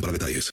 para detalles.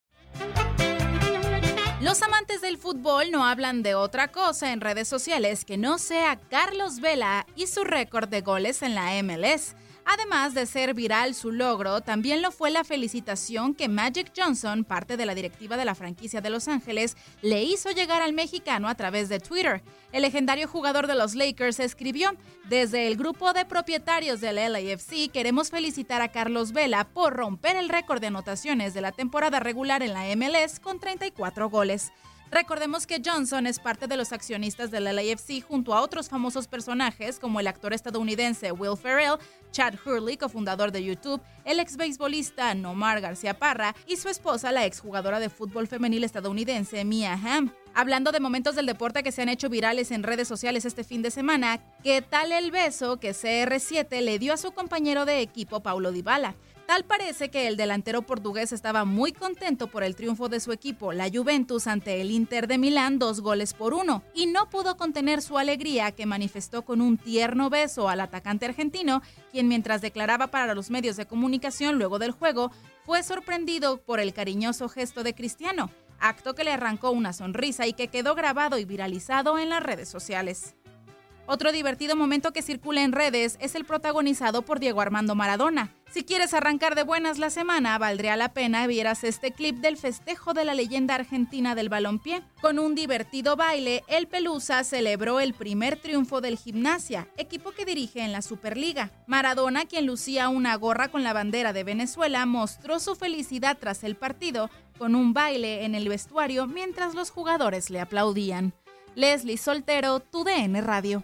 Los amantes del fútbol no hablan de otra cosa en redes sociales que no sea Carlos Vela y su récord de goles en la MLS. Además de ser viral su logro, también lo fue la felicitación que Magic Johnson, parte de la directiva de la franquicia de Los Ángeles, le hizo llegar al mexicano a través de Twitter. El legendario jugador de los Lakers escribió, desde el grupo de propietarios del LAFC queremos felicitar a Carlos Vela por romper el récord de anotaciones de la temporada regular en la MLS con 34 goles. Recordemos que Johnson es parte de los accionistas del LAFC junto a otros famosos personajes como el actor estadounidense Will Ferrell, Chad Hurley, cofundador de YouTube, el ex beisbolista Nomar García Parra y su esposa, la exjugadora de fútbol femenil estadounidense Mia Hamm. Hablando de momentos del deporte que se han hecho virales en redes sociales este fin de semana, ¿qué tal el beso que CR7 le dio a su compañero de equipo Paulo Dybala? Tal parece que el delantero portugués estaba muy contento por el triunfo de su equipo, la Juventus, ante el Inter de Milán, dos goles por uno, y no pudo contener su alegría que manifestó con un tierno beso al atacante argentino, quien mientras declaraba para los medios de comunicación luego del juego, fue sorprendido por el cariñoso gesto de Cristiano, acto que le arrancó una sonrisa y que quedó grabado y viralizado en las redes sociales. Otro divertido momento que circula en redes es el protagonizado por Diego Armando Maradona. Si quieres arrancar de buenas la semana, valdría la pena vieras este clip del festejo de la leyenda argentina del balompié. Con un divertido baile, el Pelusa celebró el primer triunfo del Gimnasia, equipo que dirige en la Superliga. Maradona, quien lucía una gorra con la bandera de Venezuela, mostró su felicidad tras el partido con un baile en el vestuario mientras los jugadores le aplaudían. Leslie Soltero, tu DN Radio.